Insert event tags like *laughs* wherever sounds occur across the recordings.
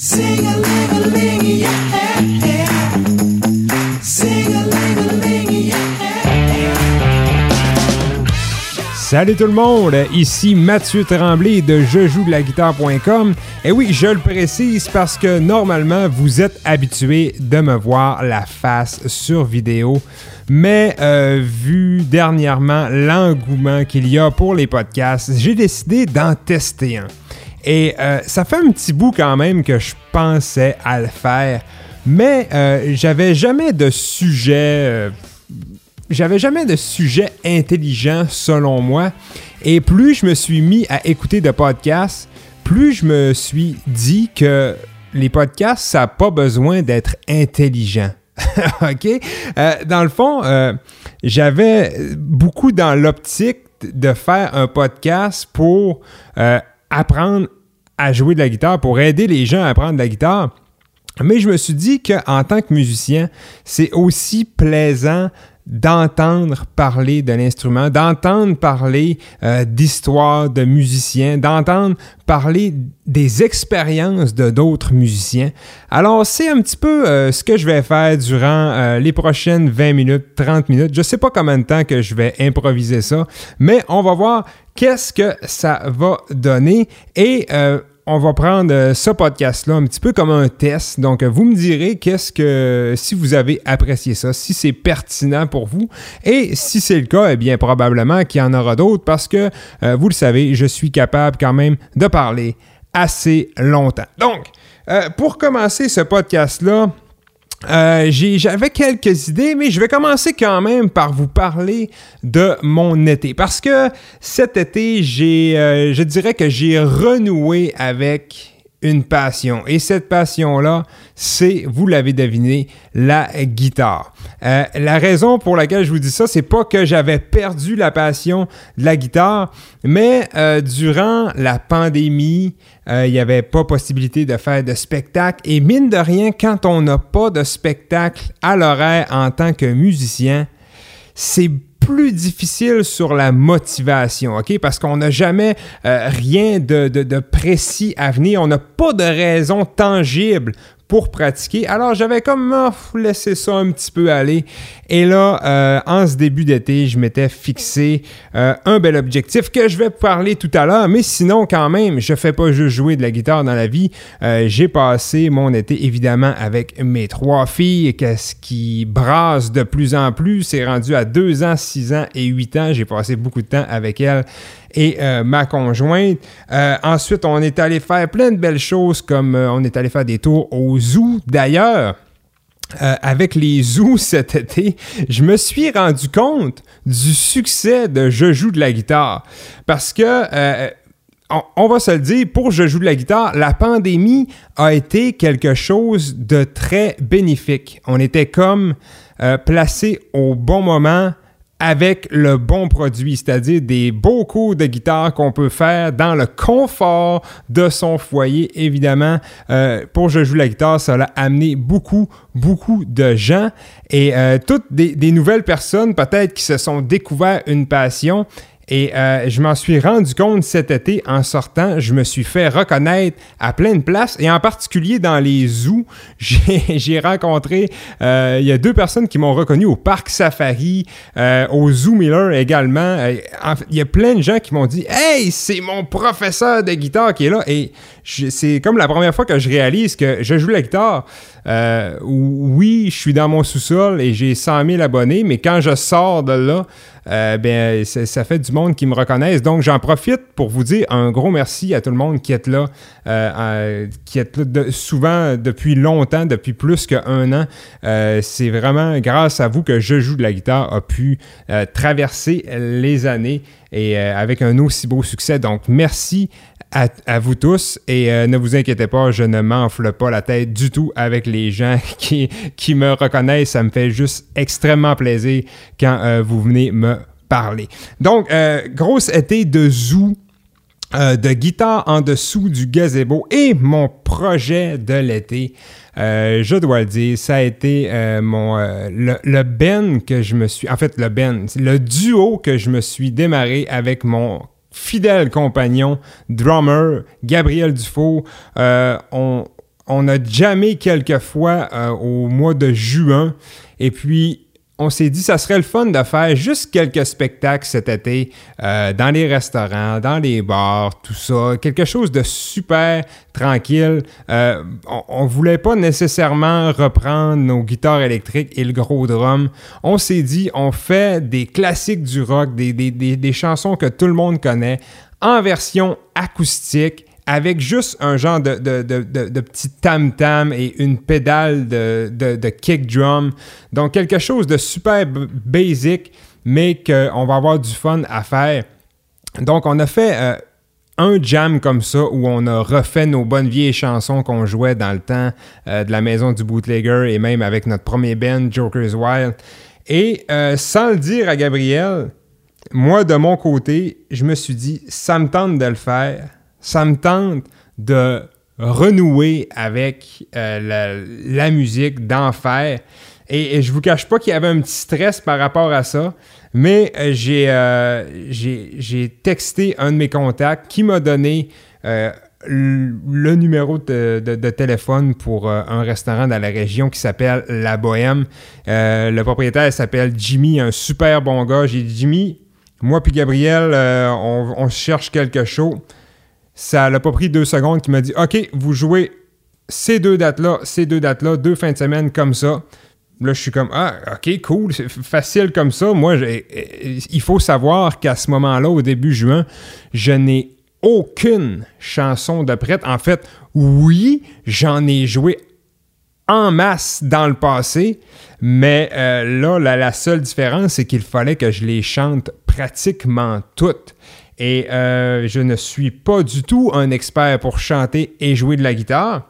Salut tout le monde, ici Mathieu Tremblay de je joue de la guitare.com. Et oui, je le précise parce que normalement vous êtes habitué de me voir la face sur vidéo. Mais euh, vu dernièrement l'engouement qu'il y a pour les podcasts, j'ai décidé d'en tester un. Et euh, ça fait un petit bout quand même que je pensais à le faire. Mais euh, j'avais jamais de sujet. euh, j'avais jamais de sujet intelligent selon moi. Et plus je me suis mis à écouter de podcasts, plus je me suis dit que les podcasts, ça n'a pas besoin d'être intelligent. *laughs* OK? Dans le fond, j'avais beaucoup dans l'optique de faire un podcast pour apprendre à jouer de la guitare, pour aider les gens à apprendre de la guitare. Mais je me suis dit qu'en tant que musicien, c'est aussi plaisant d'entendre parler de l'instrument, d'entendre parler euh, d'histoire de musiciens, d'entendre parler des expériences de d'autres musiciens. Alors, c'est un petit peu euh, ce que je vais faire durant euh, les prochaines 20 minutes, 30 minutes. Je sais pas combien de temps que je vais improviser ça, mais on va voir qu'est-ce que ça va donner et on va prendre euh, ce podcast-là un petit peu comme un test. Donc, euh, vous me direz qu'est-ce que, si vous avez apprécié ça, si c'est pertinent pour vous. Et si c'est le cas, eh bien, probablement qu'il y en aura d'autres parce que, euh, vous le savez, je suis capable quand même de parler assez longtemps. Donc, pour commencer ce podcast-là, euh, J'avais quelques idées, mais je vais commencer quand même par vous parler de mon été. Parce que cet été, j'ai, euh, je dirais que j'ai renoué avec une passion. Et cette passion-là, c'est, vous l'avez deviné, la guitare. Euh, la raison pour laquelle je vous dis ça, c'est pas que j'avais perdu la passion de la guitare, mais euh, durant la pandémie, euh, il n'y avait pas possibilité de faire de spectacle. Et mine de rien, quand on n'a pas de spectacle à l'horaire en tant que musicien, c'est plus difficile sur la motivation, OK? Parce qu'on n'a jamais euh, rien de, de- de précis à venir. On n'a pas de raison tangible pour pratiquer. Alors, j'avais comme ah, laissé ça un petit peu aller. Et là, euh, en ce début d'été, je m'étais fixé euh, un bel objectif que je vais parler tout à l'heure. Mais sinon, quand même, je fais pas juste jouer de la guitare dans la vie. Euh, J'ai passé mon été, évidemment, avec mes trois filles, qu'est-ce qui brasse de plus en plus. C'est rendu à 2 ans, 6 ans et 8 ans. J'ai passé beaucoup de temps avec elles et euh, ma conjointe. Euh, ensuite, on est allé faire plein de belles choses comme euh, on est allé faire des tours au zoo. D'ailleurs, avec les zoos *laughs* cet été, je me suis rendu compte du succès de Je joue de la guitare. Parce que, on, va se le dire, pour Je joue de la guitare, la pandémie a été quelque chose de très bénéfique. On était comme placé au bon moment avec le bon produit, c'est-à-dire des beaux cours de guitare qu'on peut faire dans le confort de son foyer. Évidemment, euh, pour Je joue la guitare, ça a amené beaucoup, beaucoup de gens et euh, toutes des, des nouvelles personnes peut-être qui se sont découvert une passion. Et euh, je m'en suis rendu compte cet été en sortant. Je me suis fait reconnaître à plein de places et en particulier dans les zoos. *laughs* J'ai rencontré, euh, il y a deux personnes qui m'ont reconnu au parc Safari, euh, au Zoo Miller également. Euh, Il y a plein de gens qui m'ont dit Hey, c'est mon professeur de guitare qui est là. Et c'est comme la première fois que je réalise que je joue la guitare. Euh, oui, je suis dans mon sous-sol et j'ai 100 000 abonnés, mais quand je sors de là, euh, ben, ça, ça fait du monde qui me reconnaissent. Donc, j'en profite pour vous dire un gros merci à tout le monde qui est là, euh, euh, qui est là souvent depuis longtemps, depuis plus qu'un an. Euh, c'est vraiment grâce à vous que Je joue de la guitare a pu euh, traverser les années et euh, avec un aussi beau succès. Donc, merci à, vous tous et euh, ne vous inquiétez pas, je ne m'enfle pas la tête du tout avec les gens *laughs* qui, qui me reconnaissent. Ça me fait juste extrêmement plaisir quand euh, vous venez me parler. Donc, euh, grosse été de zoo. de guitare en dessous du gazebo et mon projet de l'été, je dois le dire, ça a été mon le, ben que je me suis, en fait le ben, le duo que je me suis démarré avec mon fidèle compagnon, drummer, Gabriel Dufault. Euh, on, on a jamais quelques fois euh, au mois de juin. Et puis, on s'est dit, ça serait le fun de faire juste quelques spectacles cet été euh, dans les restaurants, dans les bars, tout ça. Quelque chose de super tranquille. Euh, on, ne voulait pas nécessairement reprendre nos guitares électriques et le gros drum. On s'est dit, on fait des classiques du rock, des, des, des chansons que tout le monde connaît en version acoustique avec juste un genre de, de, petit tam-tam et une pédale de, kick drum. Donc quelque chose de super basic, mais qu'on va avoir du fun à faire. Donc on a fait euh, un jam comme ça où on a refait nos bonnes vieilles chansons qu'on jouait dans le temps euh, de la maison du bootlegger et même avec notre premier band, Joker's Wild. Et euh, sans le dire à Gabriel, moi de mon côté, je me suis dit, ça me tente de le faire ça me tente de renouer avec euh, la, musique, d'en faire. Et, et, je vous cache pas qu'il y avait un petit stress par rapport à ça, mais euh, euh, j'ai texté un de mes contacts qui m'a donné le numéro de, téléphone pour un restaurant dans la région qui s'appelle La Bohème. le propriétaire s'appelle Jimmy, un super bon gars. J'ai dit Jimmy, moi puis Gabriel, on, on cherche quelque chose ça l'a pas pris deux secondes qui m'a dit OK, vous jouez ces deux dates-là, ces deux dates-là, deux fins de semaine comme ça. Là, je suis comme Ah, OK, cool, c'est facile comme ça. Moi, il faut savoir qu'à ce moment-là, au début juin, je n'ai aucune chanson de prête. En fait, oui, j'en ai joué en masse dans le passé, mais euh, là, la, seule différence, c'est qu'il fallait que je les chante pratiquement toutes. Et euh, je ne suis pas du tout un expert pour chanter et jouer de la guitare.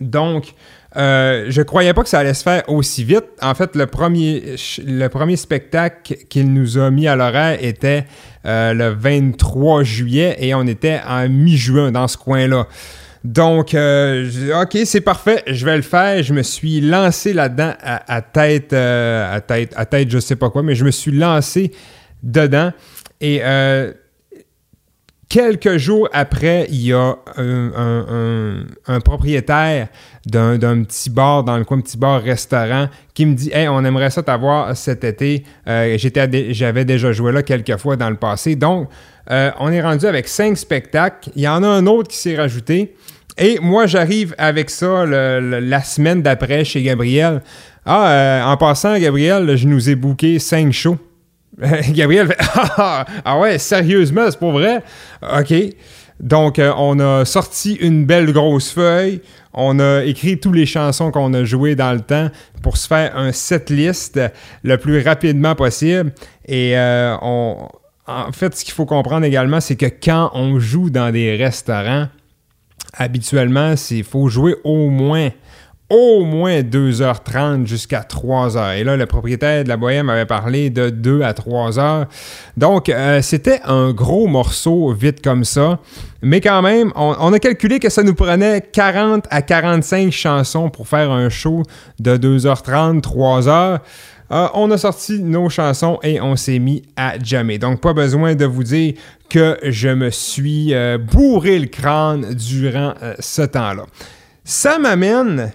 Donc, euh, je croyais pas que ça allait se faire aussi vite. En fait, le premier, le premier spectacle qu'il nous a mis à l'horaire était euh, le 23 juillet et on était en mi-juin dans ce coin-là. Donc, OK, c'est parfait, je vais le faire. Je me suis lancé là-dedans à, tête, à tête, à tête, je sais pas quoi, mais je me suis lancé dedans. Et Quelques jours après, il y a un, propriétaire d'un petit bar dans le coin, un petit bar-restaurant, qui me dit Hey, on aimerait ça t'avoir cet été. Euh, j'avais déjà joué là quelques fois dans le passé. Donc, euh, on est rendu avec cinq spectacles. Il y en a un autre qui s'est rajouté. Et moi, j'arrive avec ça la semaine d'après chez Gabriel. Ah, euh, en passant, Gabriel, je nous ai booké cinq shows. *laughs* Gabriel fait *laughs* ah, ah, ouais, sérieusement, c'est pour vrai? OK. Donc, euh, on a sorti une belle grosse feuille. On a écrit toutes les chansons qu'on a jouées dans le temps pour se faire un set list le plus rapidement possible. Et euh, en fait, ce qu'il faut comprendre également, c'est que quand on joue dans des restaurants, habituellement, il faut jouer au moins au moins 2h30 jusqu'à 3h. Et là, le propriétaire de la Bohème avait parlé de 2 à 3 heures. Donc, euh, c'était un gros morceau vite comme ça. Mais quand même, on, a calculé que ça nous prenait 40 à 45 chansons pour faire un show de 2h30, 3h. Euh, on a sorti nos chansons et on s'est mis à jammer. Donc, pas besoin de vous dire que je me suis euh, bourré le crâne durant ce temps-là. Ça m'amène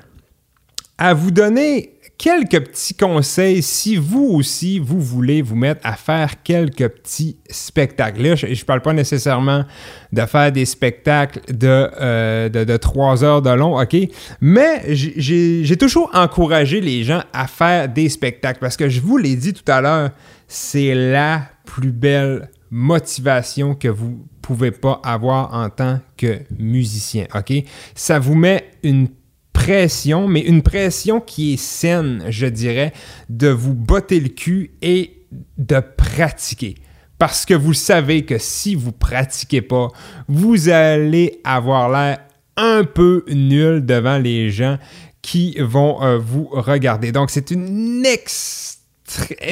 à vous donner quelques petits conseils si vous aussi, vous voulez vous mettre à faire quelques petits spectacles. Là, je ne parle pas nécessairement de faire des spectacles de, euh, de, trois heures de long, OK? Mais j'ai toujours encouragé les gens à faire des spectacles parce que je vous l'ai dit tout à l'heure, c'est la plus belle motivation que vous pouvez pas avoir en tant que musicien, OK? Ça vous met une pression, mais une pression qui est saine, je dirais, de vous botter le cul et de pratiquer. Parce que vous savez que si vous pratiquez pas, vous allez avoir l'air un peu nul devant les gens qui vont euh, vous regarder. Donc, c'est une ex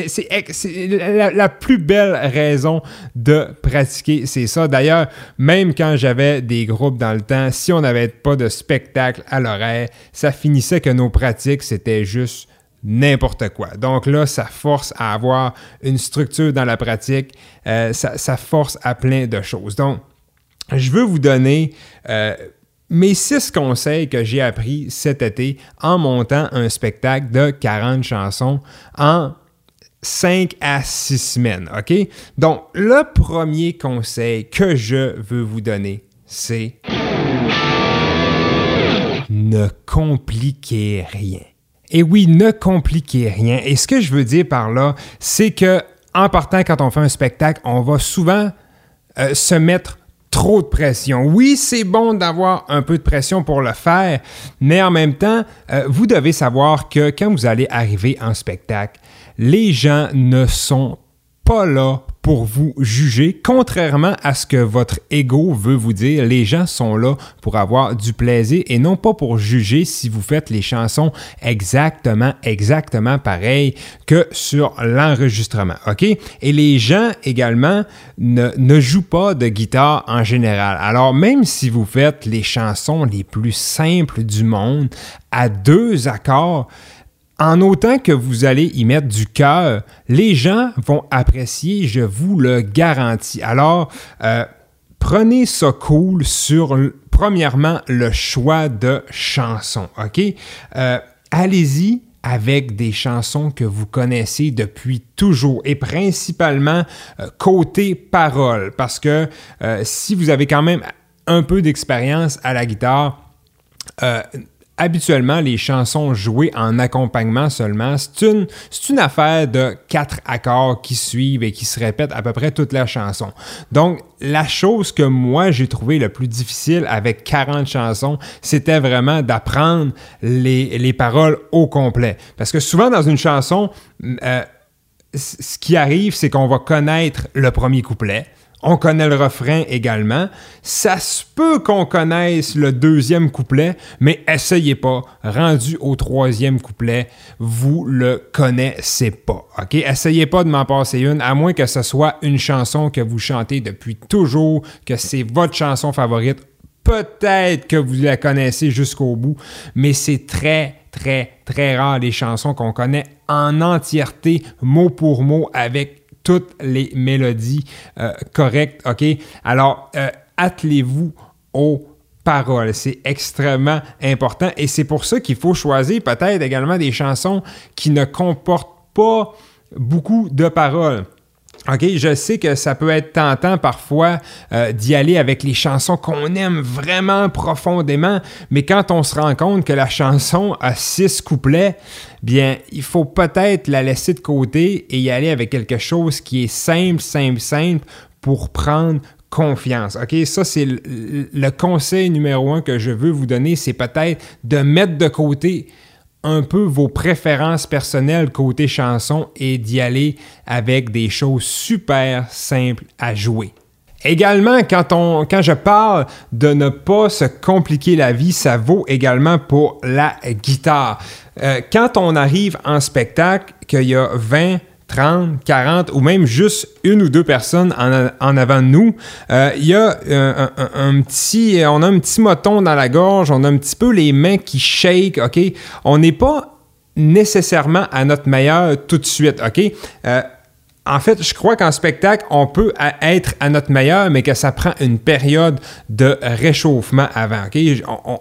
c'est la, plus belle raison de pratiquer, c'est ça. D'ailleurs, même quand j'avais des groupes dans le temps, si on n'avait pas de spectacle à l'horaire, ça finissait que nos pratiques, c'était juste n'importe quoi. Donc là, ça force à avoir une structure dans la pratique, euh, ça, force à plein de choses. Donc, je veux vous donner... Euh, mes six conseils que j'ai appris cet été en montant un spectacle de 40 chansons en 5 à 6 semaines, OK? Donc, le premier conseil que je veux vous donner, c'est ne compliquez rien. Et oui, ne compliquez rien. Et ce que je veux dire par là, c'est que en partant, quand on fait un spectacle, on va souvent euh, se mettre trop de pression. Oui, c'est bon d'avoir un peu de pression pour le faire, mais en même temps, euh, vous devez savoir que quand vous allez arriver en spectacle, les gens ne sont pas là pour vous juger, contrairement à ce que votre ego veut vous dire. Les gens sont là pour avoir du plaisir et non pas pour juger si vous faites les chansons exactement, exactement pareil que sur l'enregistrement. OK? Et les gens également ne, ne jouent pas de guitare en général. Alors, même si vous faites les chansons les plus simples du monde à deux accords, en autant que vous allez y mettre du cœur, les gens vont apprécier, je vous le garantis. Alors, euh, prenez ça cool sur, premièrement, le choix de chansons, OK? Euh, allez-y avec des chansons que vous connaissez depuis toujours et principalement euh, côté parole parce que si vous avez quand même un peu d'expérience à la guitare, habituellement, les chansons jouées en accompagnement seulement, c'est une, affaire de quatre accords qui suivent et qui se répètent à peu près toute la chanson. Donc, la chose que moi j'ai trouvé le plus difficile avec 40 chansons, c'était vraiment d'apprendre les, les, paroles au complet. Parce que souvent dans une chanson, euh, ce qui arrive, c'est qu'on va connaître le premier couplet on connaît le refrain également. Ça se peut qu'on connaisse le deuxième couplet, mais essayez pas. Rendu au troisième couplet, vous le connaissez pas. OK? Essayez pas de m'en passer une, à moins que ce soit une chanson que vous chantez depuis toujours, que c'est votre chanson favorite. Peut-être que vous la connaissez jusqu'au bout, mais c'est très, très, très rare les chansons qu'on connaît en entièreté, mot pour mot, avec toutes les mélodies euh, correctes, OK? Alors, euh, attelez-vous aux paroles. C'est extrêmement important et c'est pour ça qu'il faut choisir peut-être également des chansons qui ne comportent pas beaucoup de paroles. OK, je sais que ça peut être tentant parfois euh, d'y aller avec les chansons qu'on aime vraiment profondément, mais quand on se rend compte que la chanson a six couplets, bien, il faut peut-être la laisser de côté et y aller avec quelque chose qui est simple, simple, simple pour prendre confiance. OK, ça c'est le, le conseil numéro un que je veux vous donner, c'est peut-être de mettre de côté un peu vos préférences personnelles côté chanson et d'y aller avec des choses super simples à jouer. Également, quand, je parle de ne pas se compliquer la vie, ça vaut également pour la guitare. Euh, quand on arrive en spectacle, qu'il y a 20, 30, 40 ou même juste une ou deux personnes en, avant de nous, euh, il y a euh, un, petit, on a un petit moton dans la gorge, on a un petit peu les mains qui shake, ok? On n'est pas nécessairement à notre meilleur tout de suite, ok? Euh, en fait, je crois qu'en spectacle, on peut être à notre meilleur, mais que ça prend une période de réchauffement avant.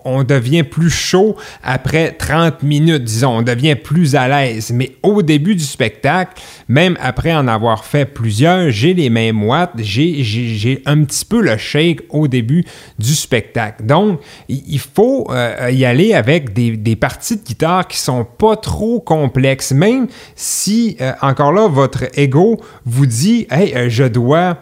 On, devient plus chaud après 30 minutes, disons. On devient plus à l'aise. Mais au début du spectacle, même après en avoir fait plusieurs, j'ai les mêmes moites, j'ai un petit peu le shake au début du spectacle. Donc, il faut euh, y aller avec des, des, parties de guitare qui sont pas trop complexes, même si, euh, encore là, votre ego vous dit Hey, euh, je dois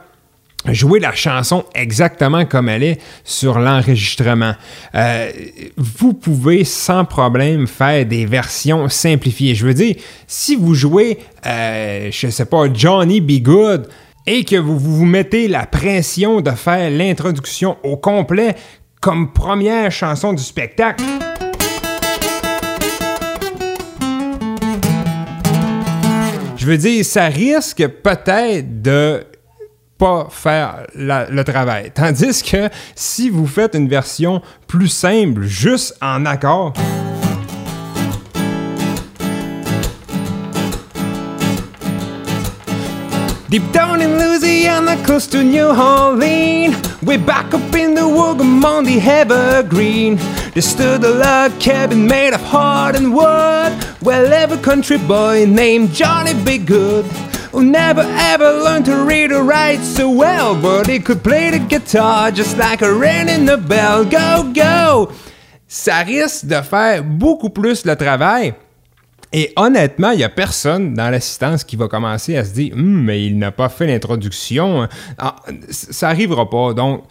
jouer la chanson exactement comme elle est sur l'enregistrement. Euh, vous pouvez sans problème faire des versions simplifiées. Je veux dire, si vous jouez, euh, je sais pas, Johnny Be Good et que vous vous mettez la pression de faire l'introduction au complet comme première chanson du spectacle, veux dire, ça risque peut-être de pas faire le travail. Tandis que si vous faites une version plus simple, juste en accord, Deep down in Louisiana, close to New Orleans, Way back up in the wood among the evergreen, there stood a log cabin made of hardened wood. Well, every country boy named Johnny Be Good. Who never ever learned to read or write so well, but he could play the guitar just like a the bell. Go, go! Ça risque de faire beaucoup plus le travail. Et honnêtement, il n'y a personne dans l'assistance qui va commencer à se dire Hum, mais il n'a pas fait l'introduction. Ah, ça n'arrivera pas. Donc,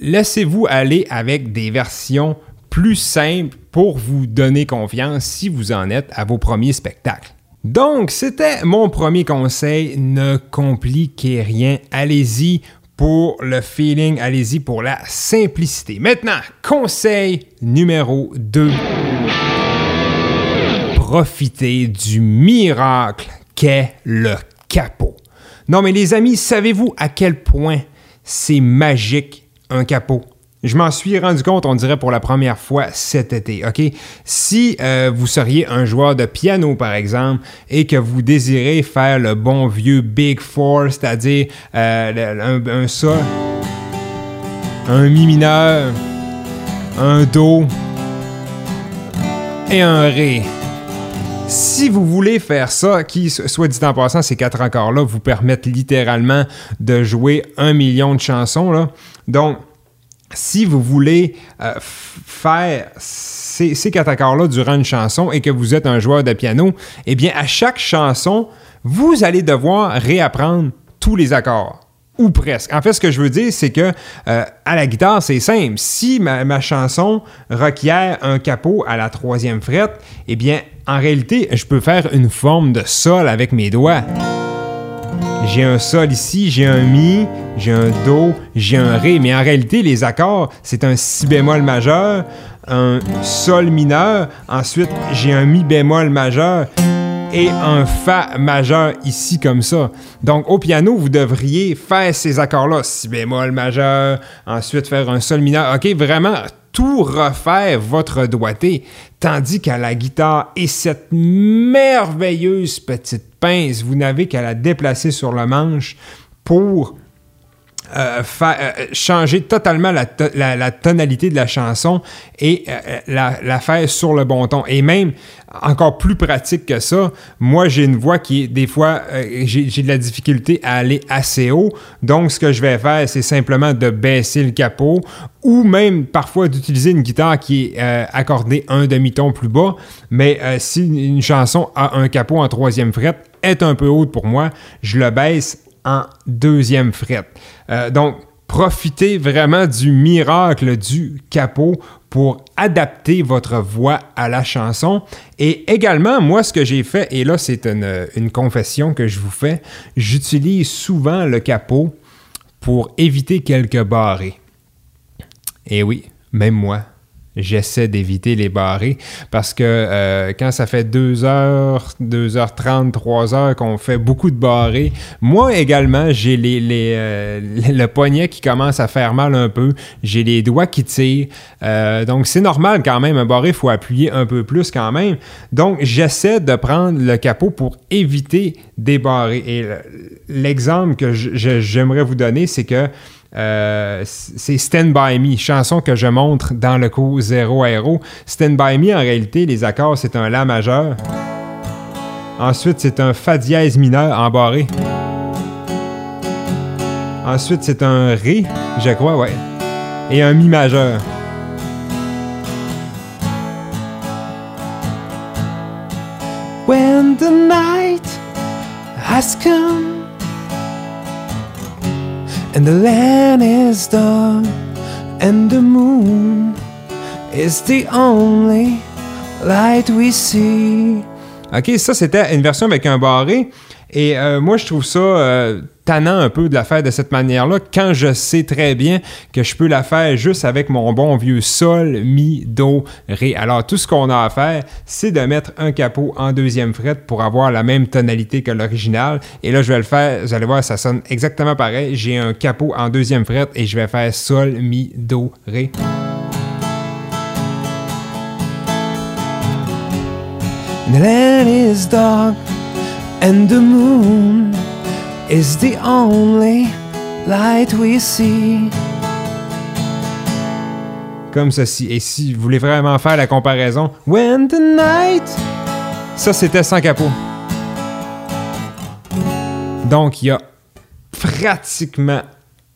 laissez-vous aller avec des versions plus simples pour vous donner confiance si vous en êtes à vos premiers spectacles. Donc, c'était mon premier conseil. Ne compliquez rien. Allez-y pour le feeling, allez-y pour la simplicité. Maintenant, conseil numéro 2. Profitez du miracle qu'est le capot. Non mais les amis, savez-vous à quel point c'est magique un capot? Je m'en suis rendu compte, on dirait pour la première fois cet été, OK? Si euh, vous seriez un joueur de piano, par exemple, et que vous désirez faire le bon vieux Big Four, c'est-à-dire euh, un, un Sol, un Mi mineur, un Do et un Ré. Si vous voulez faire ça, qui, soit dit en passant, ces quatre accords-là vous permettent littéralement de jouer un million de chansons. Donc, si vous voulez euh, faire ces, quatre accords-là durant une chanson et que vous êtes un joueur de piano, eh bien, à chaque chanson, vous allez devoir réapprendre tous les accords. Ou presque. En fait, ce que je veux dire, c'est que euh, à la guitare, c'est simple. Si ma, ma, chanson requiert un capot à la troisième frette, eh bien, en réalité, je peux faire une forme de sol avec mes doigts. J'ai un sol ici, j'ai un mi, j'ai un do, j'ai un ré. Mais en réalité, les accords, c'est un si bémol majeur, un sol mineur, ensuite j'ai un mi bémol majeur et un fa majeur ici comme ça. Donc au piano, vous devriez faire ces accords-là, si bémol majeur, ensuite faire un sol mineur. OK, vraiment tout refaire votre doigté. Tandis qu'à la guitare et cette merveilleuse petite pince, vous n'avez qu'à la déplacer sur le manche pour euh, euh, changer totalement la, to- la, la, tonalité de la chanson et euh, la, faire sur le bon ton. Et même, encore plus pratique que ça, moi j'ai une voix qui des fois, j'ai de la difficulté à aller assez haut. Donc ce que je vais faire, c'est simplement de baisser le capot ou même parfois d'utiliser une guitare qui est accordée un demi-ton plus bas. Mais si une chanson a un capot en troisième fret, est un peu haute pour moi, je le baisse en deuxième fret. Euh, donc, profitez vraiment du miracle du capot pour adapter votre voix à la chanson. Et également, moi, ce que j'ai fait, et là, c'est une, confession que je vous fais, j'utilise souvent le capot pour éviter quelques barrés. Et oui, même moi, j'essaie d'éviter les barrés parce que euh, quand ça fait 2 heures, 2h30, 3 heures qu'on fait beaucoup de barrés, moi également, j'ai les, les euh, *laughs* le poignet qui commence à faire mal un peu, j'ai les doigts qui tirent, euh, donc c'est normal quand même, un barré, il faut appuyer un peu plus quand même. Donc j'essaie de prendre le capot pour éviter des barrés. Et l'exemple que j'aimerais vous donner, c'est que euh, c'est Stand By Me, chanson que je montre dans le cours 0 Aéro. Stand By Me, en réalité, les accords, c'est un La majeur. Ensuite, c'est un Fa dièse mineur embarré. Ensuite, c'est un Ré, je crois, ouais. Et un Mi majeur. When the night has come and the land is dark, and the moon is the only light we see. Ok, ça c'était une version avec un barré. Et euh, moi, je trouve ça euh, tannant un peu de la faire de cette manière-là, quand je sais très bien que je peux la faire juste avec mon bon vieux sol, mi, do, ré. Alors, tout ce qu'on a à faire, c'est de mettre un capot en deuxième fret pour avoir la même tonalité que l'original. Et là, je vais le faire, vous allez voir, ça sonne exactement pareil. J'ai un capot en deuxième fret et je vais faire sol, mi, do, ré. Comme ceci. Et si vous voulez vraiment faire la comparaison, When the night. Ça, c'était sans capot. Donc, il y a pratiquement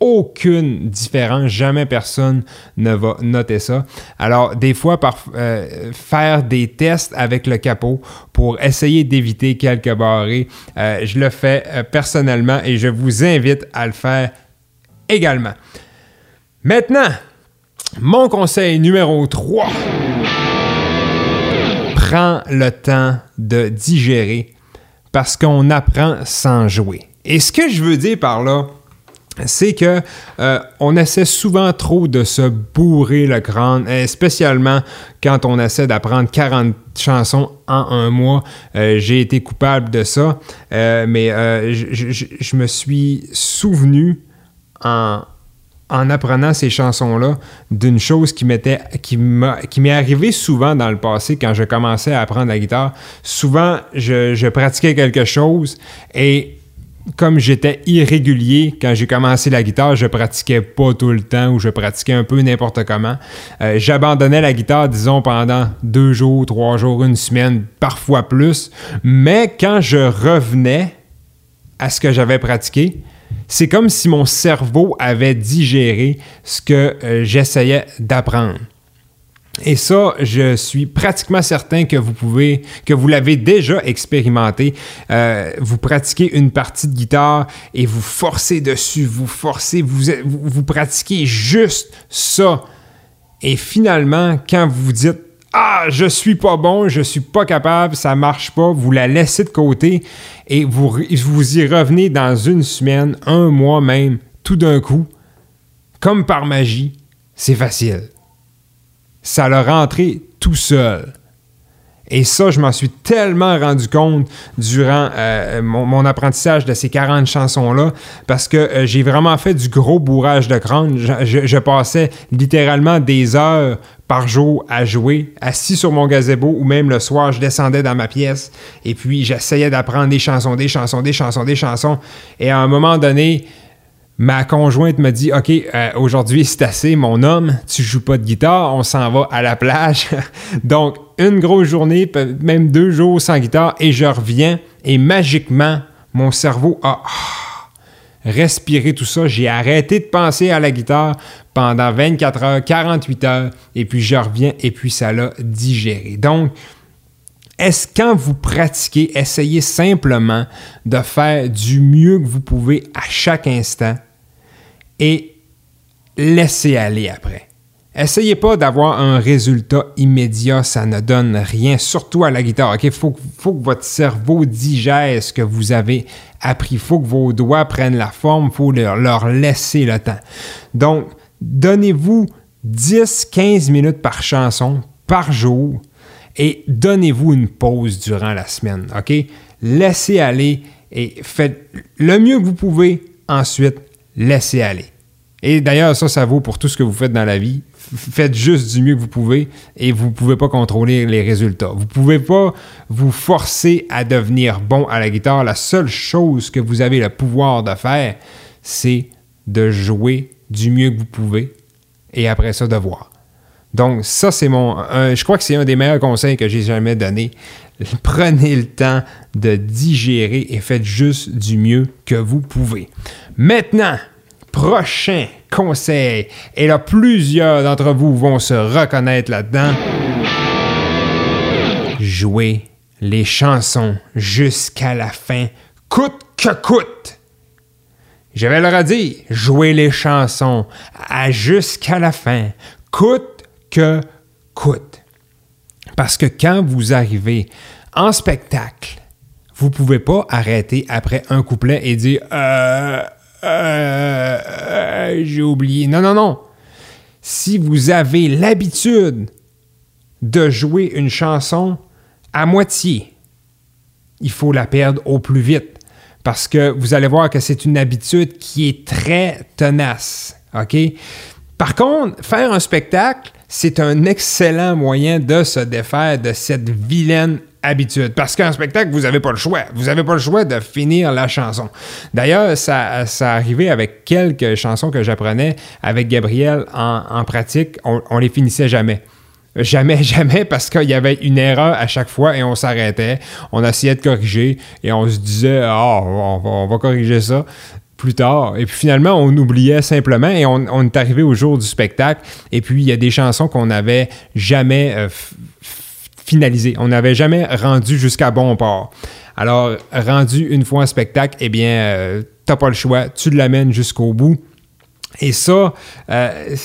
aucune différence. Jamais personne ne va noter ça. Alors, des fois, euh, faire des tests avec le capot pour essayer d'éviter quelques barrés, euh, je le fais euh, personnellement et je vous invite à le faire également. Maintenant, mon conseil numéro 3. Prends le temps de digérer parce qu'on apprend sans jouer. Et ce que je veux dire par là, c'est que euh, on essaie souvent trop de se bourrer le crâne, spécialement quand on essaie d'apprendre 40 chansons en un mois. Euh, j'ai été coupable de ça, euh, mais je, me suis souvenu en, en apprenant ces chansons-là d'une chose qui m'était qui m'est arrivée souvent dans le passé quand je commençais à apprendre la guitare. Souvent, je pratiquais quelque chose et comme j'étais irrégulier quand j'ai commencé la guitare, je pratiquais pas tout le temps ou je pratiquais un peu n'importe comment. Euh, j'abandonnais la guitare, disons, pendant deux jours, trois jours, une semaine, parfois plus. Mais quand je revenais à ce que j'avais pratiqué, c'est comme si mon cerveau avait digéré ce que euh, j'essayais d'apprendre. Et ça, je suis pratiquement certain que vous pouvez, que vous l'avez déjà expérimenté. Euh, vous pratiquez une partie de guitare et vous forcez dessus, vous forcez, vous, vous, pratiquez juste ça. Et finalement, quand vous vous dites ah, je suis pas bon, je suis pas capable, ça marche pas, vous la laissez de côté et vous, vous y revenez dans une semaine, un mois même, tout d'un coup, comme par magie, c'est facile ça l'a rentré tout seul. Et ça, je m'en suis tellement rendu compte durant euh, mon, apprentissage de ces 40 chansons-là, parce que euh, j'ai vraiment fait du gros bourrage de crâne. Je, passais littéralement des heures par jour à jouer, assis sur mon gazebo, ou même le soir, je descendais dans ma pièce, et puis j'essayais d'apprendre des chansons, des chansons, des chansons, des chansons. Et à un moment donné, Ma conjointe me dit Ok, euh, aujourd'hui c'est assez, mon homme, tu joues pas de guitare, on s'en va à la plage. *laughs* Donc, une grosse journée, même deux jours sans guitare, et je reviens, et magiquement, mon cerveau a ah, respiré tout ça. J'ai arrêté de penser à la guitare pendant 24 heures, 48 heures, et puis je reviens, et puis ça l'a digéré. Donc, est-ce quand vous pratiquez, essayez simplement de faire du mieux que vous pouvez à chaque instant et laissez aller après. Essayez pas d'avoir un résultat immédiat, ça ne donne rien, surtout à la guitare. Il faut, que votre cerveau digère ce que vous avez appris. Il faut que vos doigts prennent la forme, il faut leur, leur laisser le temps. Donc, donnez-vous 10-15 minutes par chanson, par jour, et donnez-vous une pause durant la semaine. Laissez aller et faites le mieux que vous pouvez. Ensuite, laissez aller. Et d'ailleurs, ça, ça vaut pour tout ce que vous faites dans la vie. Faites juste du mieux que vous pouvez et vous ne pouvez pas contrôler les résultats. Vous ne pouvez pas vous forcer à devenir bon à la guitare. La seule chose que vous avez le pouvoir de faire, c'est de jouer du mieux que vous pouvez et après ça, de voir. Donc, ça, c'est mon. je crois que c'est un des meilleurs conseils que j'ai jamais donné. *laughs* Prenez le temps de digérer et faites juste du mieux que vous pouvez. Maintenant, prochain conseil, et là plusieurs d'entre vous vont se reconnaître là-dedans, jouez les chansons jusqu'à la fin, coûte que coûte. Je vais leur dire, jouez les chansons à jusqu'à la fin, coûte que coûte. Parce que quand vous arrivez en spectacle, vous pouvez pas arrêter après un couplet et dire euh, euh, euh, j'ai oublié. Non, non, non. Si vous avez l'habitude de jouer une chanson à moitié, il faut la perdre au plus vite. Parce que vous allez voir que c'est une habitude qui est très tenace. OK? Par contre, faire un spectacle, c'est un excellent moyen de se défaire de cette vilaine habitude. Parce qu'en spectacle, vous n'avez pas le choix. Vous n'avez pas le choix de finir la chanson. D'ailleurs, ça, ça arrivait avec quelques chansons que j'apprenais avec Gabriel en, pratique. On, on les finissait jamais. Jamais, *laughs* jamais, parce qu'il y avait une erreur à chaque fois et on s'arrêtait. On essayait de corriger et on se disait, ah, on, va, corriger ça plus tard. Et puis finalement, on oubliait simplement et on, est arrivé au jour du spectacle. Et puis, il y a des chansons qu'on n'avait jamais euh, finalisées. On n'avait jamais rendu jusqu'à bon port. Alors, rendu une fois un spectacle, eh bien, euh, t'as pas le choix. Tu l'amènes jusqu'au bout. Et ça, euh,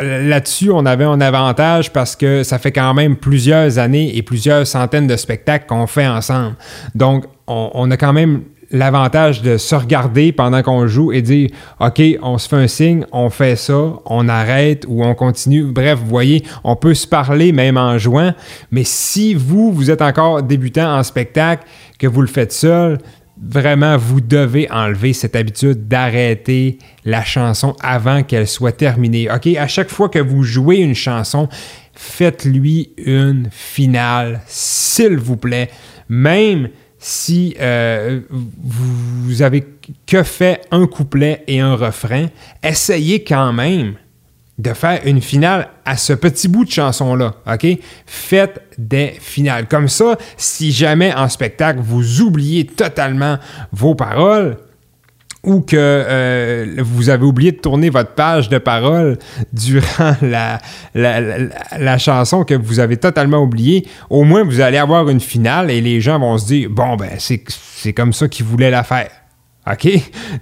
là-dessus, on avait un avantage parce que ça fait quand même plusieurs années et plusieurs centaines de spectacles qu'on fait ensemble. Donc, on, a quand même l'avantage de se regarder pendant qu'on joue et dire OK, on se fait un signe, on fait ça, on arrête ou on continue. Bref, vous voyez, on peut se parler même en jouant. Mais si vous, vous êtes encore débutant en spectacle, que vous le faites seul, vraiment, vous devez enlever cette habitude d'arrêter la chanson avant qu'elle soit terminée. OK? À chaque fois que vous jouez une chanson, faites-lui une finale, s'il vous plaît. Même si euh, vous avez que fait un couplet et un refrain, essayez quand même de faire une finale à ce petit bout de chanson-là, OK? Faites des finales. Comme ça, si jamais en spectacle, vous oubliez totalement vos paroles, ou que euh, vous avez oublié de tourner votre page de paroles durant *laughs* la, la, chanson que vous avez totalement oublié, au moins vous allez avoir une finale et les gens vont se dire bon ben c'est comme ça qu'ils voulaient la faire. OK?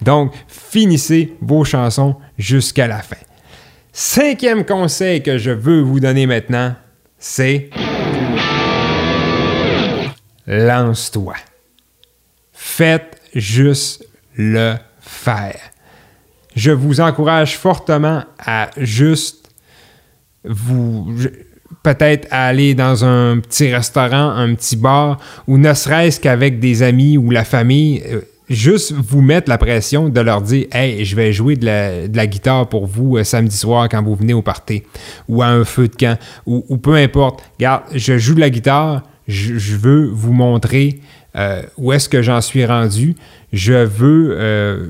Donc finissez vos chansons jusqu'à la fin. Cinquième conseil que je veux vous donner maintenant, c'est lance-toi. Faites juste le faire. Je vous encourage fortement à juste vous peut-être aller dans un petit restaurant, un petit bar, ou ne serait-ce qu'avec des amis ou la famille, euh, juste vous mettre la pression de leur dire Hey, je vais jouer de la, guitare pour vous euh, samedi soir quand vous venez au party, ou à un feu de camp, ou, peu importe. Regarde, je joue de la guitare, je, veux vous montrer euh, où est-ce que j'en suis rendu? Je veux. Euh,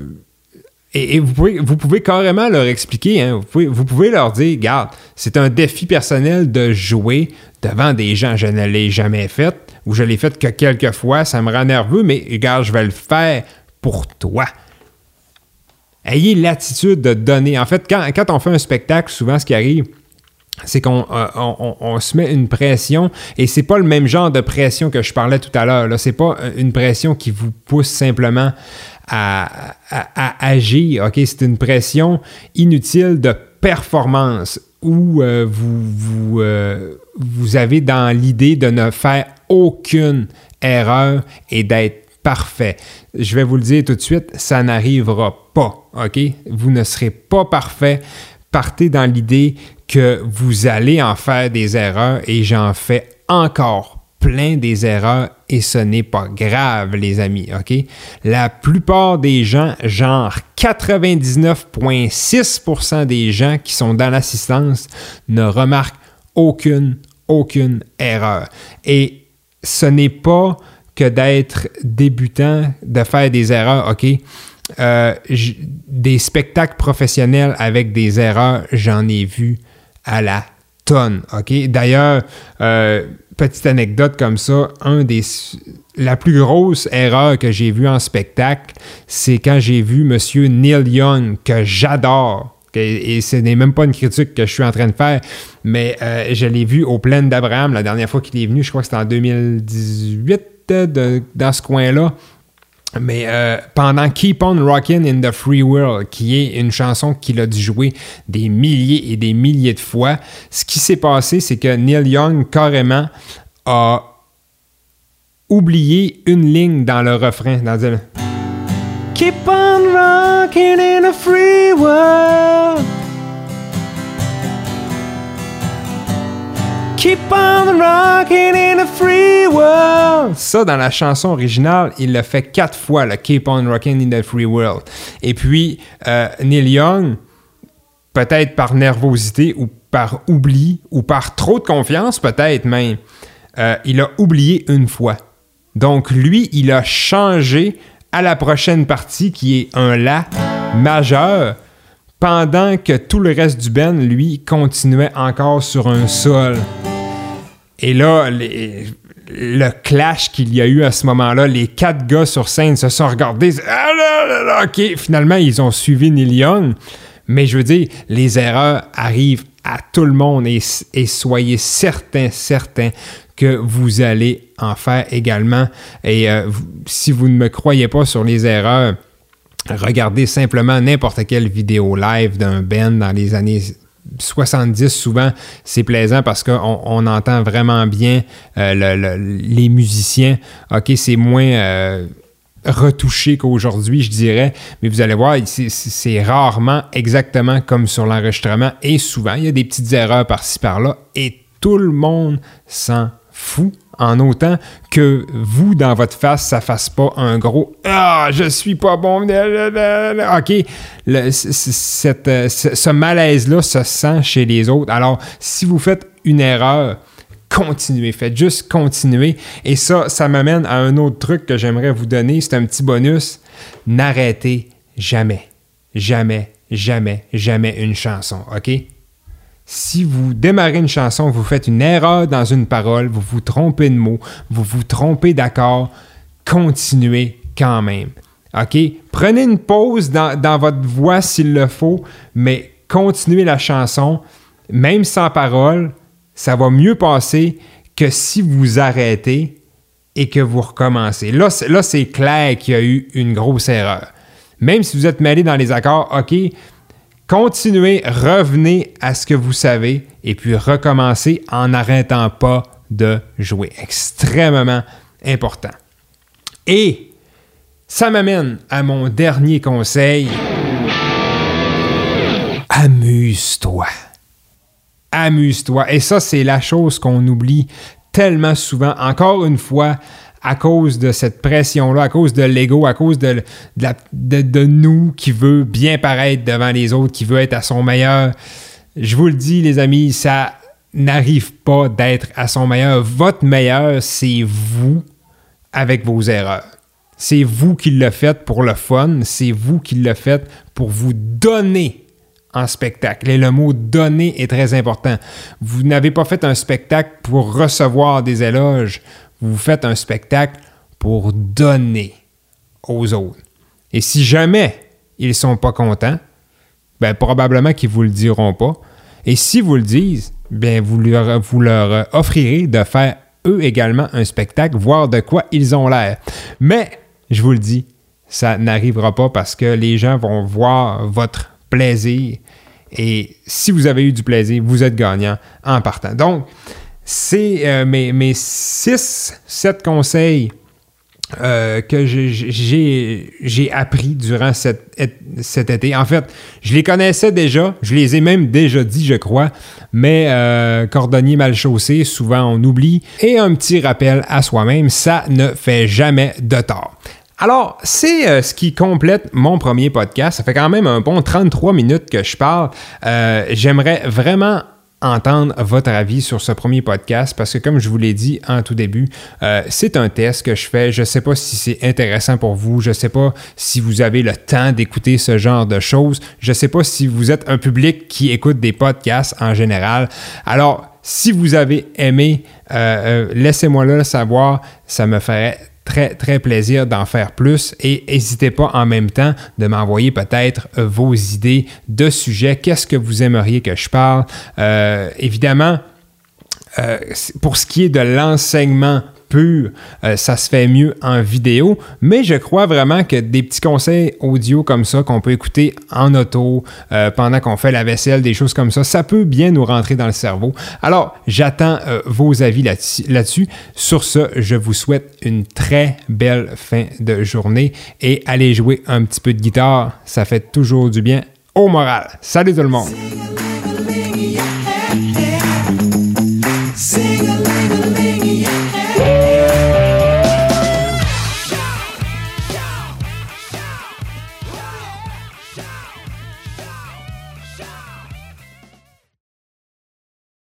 et, vous, pouvez, carrément leur expliquer, hein. vous, pouvez, leur dire, regarde, c'est un défi personnel de jouer devant des gens. Je ne l'ai jamais fait ou je l'ai fait que quelques fois, ça me rend nerveux, mais regarde, je vais le faire pour toi. Ayez l'attitude de donner. En fait, quand, on fait un spectacle, souvent ce qui arrive, c'est qu'on euh, se met une pression et c'est pas le même genre de pression que je parlais tout à l'heure. C'est pas une pression qui vous pousse simplement à, agir. Ok, c'est une pression inutile de performance où euh, vous, vous, euh, vous avez dans l'idée de ne faire aucune erreur et d'être parfait. Je vais vous le dire tout de suite, ça n'arrivera pas, OK? Vous ne serez pas parfait. Partez dans l'idée que vous allez en faire des erreurs et j'en fais encore plein des erreurs et ce n'est pas grave, les amis, OK? La plupart des gens, genre 99,6% des gens qui sont dans l'assistance ne remarquent aucune, aucune erreur. Et ce n'est pas que d'être débutant, de faire des erreurs, OK? Euh, des spectacles professionnels avec des erreurs, j'en ai vu à la tonne, OK? D'ailleurs, euh, petite anecdote comme ça, un des la plus grosse erreur que j'ai vue en spectacle, c'est quand j'ai vu Monsieur Neil Young, que j'adore, et ce n'est même pas une critique que je suis en train de faire, mais euh, je l'ai vu au Plaines d'Abraham la dernière fois qu'il est venu, je crois que c'était en 2018, dans ce coin-là. Mais euh, pendant Keep on Rockin' in the Free World, qui est une chanson qu'il a dû jouer des milliers et des milliers de fois, ce qui s'est passé, c'est que Neil Young carrément a oublié une ligne dans le refrain. Dans. Keep on rocking in a free world. Keep on rocking in a free world. Ça, dans la chanson originale, il le fait quatre fois, le Keep on rocking in a free world. Et puis, euh, Neil Young, peut-être par nervosité ou par oubli ou par trop de confiance, peut-être même, euh, il a oublié une fois. Donc lui, il a changé à la prochaine partie qui est un La majeur pendant que tout le reste du Ben, lui, continuait encore sur un Sol. Et là, le clash qu'il y a eu à ce moment-là, les quatre gars sur scène se sont regardés. Ah OK, finalement, ils ont suivi Neil Young. Mais je veux dire, les erreurs arrivent à tout le monde et, soyez certains, certains que vous allez en faire également. Et euh, si vous ne me croyez pas sur les erreurs, regardez simplement n'importe quelle vidéo live d'un band dans les années 70 souvent, c'est plaisant parce qu'on entend vraiment bien euh, les musiciens. OK, c'est moins euh, retouché qu'aujourd'hui, je dirais, mais vous allez voir, c'est rarement exactement comme sur l'enregistrement. Et souvent, il y a des petites erreurs par-ci par-là. Et tout le monde s'en fout en autant que vous, dans votre face, ça fasse pas un gros Ah, je suis pas bon. OK. ce malaise-là se sent chez les autres. Alors, si vous faites une erreur, continuez. Faites juste continuer. Et ça, ça m'amène à un autre truc que j'aimerais vous donner. C'est un petit bonus. N'arrêtez jamais. Jamais, jamais, jamais une chanson. OK? Si vous démarrez une chanson, vous faites une erreur dans une parole, vous vous trompez de mots, vous vous trompez d'accord, continuez quand même. OK? Prenez une pause dans, votre voix s'il le faut, mais continuez la chanson, même sans parole, ça va mieux passer que si vous arrêtez et que vous recommencez. Là c'est clair qu'il y a eu une grosse erreur. Même si vous êtes mêlé dans les accords, OK, Continuez, revenez à ce que vous savez et puis recommencez en n'arrêtant pas de jouer. Extrêmement important. Et ça m'amène à mon dernier conseil. Amuse-toi. Amuse-toi. Et ça, c'est la chose qu'on oublie tellement souvent. Encore une fois, à cause de cette pression-là, à cause de l'ego, à cause de, nous qui veut bien paraître devant les autres, qui veut être à son meilleur. Je vous le dis, les amis, ça n'arrive pas d'être à son meilleur. Votre meilleur, c'est vous avec vos erreurs. C'est vous qui le faites pour le fun, c'est vous qui le faites pour vous donner en spectacle. Et le mot donner est très important. Vous n'avez pas fait un spectacle pour recevoir des éloges vous faites un spectacle pour donner aux autres. Et si jamais ils ne sont pas contents, ben probablement qu'ils ne vous le diront pas. Et si vous le disent, bien vous leur, vous leur offrirez de faire eux également un spectacle, voir de quoi ils ont l'air. Mais, je vous le dis, ça n'arrivera pas parce que les gens vont voir votre plaisir. Et si vous avez eu du plaisir, vous êtes gagnant en partant. Donc, c'est euh, mes, mes 6, 7 conseils euh, que j'ai appris durant cet été. En fait, je les connaissais déjà, je les ai même déjà dit, je crois, mais euh, cordonnier mal chaussé, souvent on oublie. Et un petit rappel à soi-même, ça ne fait jamais de tort. Alors, c'est ce qui complète mon premier podcast. Ça fait quand même un bon 33 minutes que je parle. J'aimerais vraiment entendre votre avis sur ce premier podcast parce que comme je vous l'ai dit en tout début, euh, c'est un test que je fais. Je ne sais pas si c'est intéressant pour vous. Je ne sais pas si vous avez le temps d'écouter ce genre de choses. Je ne sais pas si vous êtes un public qui écoute des podcasts en général. Alors, si vous avez aimé, euh, euh, laissez-moi le savoir. Ça me ferait très, très plaisir d'en faire plus et n'hésitez pas en même temps de m'envoyer peut-être euh, vos idées de sujets. Qu'est-ce que vous aimeriez que je parle? Euh, évidemment, euh, pour ce qui est de l'enseignement pur, euh, ça se fait mieux en vidéo, mais je crois vraiment que des petits conseils audio comme ça qu'on peut écouter en auto euh, pendant qu'on fait la vaisselle, des choses comme ça, ça peut bien nous rentrer dans le cerveau. Alors, j'attends euh, vos avis là-dessus. Sur ce, je vous souhaite une très belle fin de journée et allez jouer un petit peu de guitare, ça fait toujours du bien au moral. Salut tout le monde!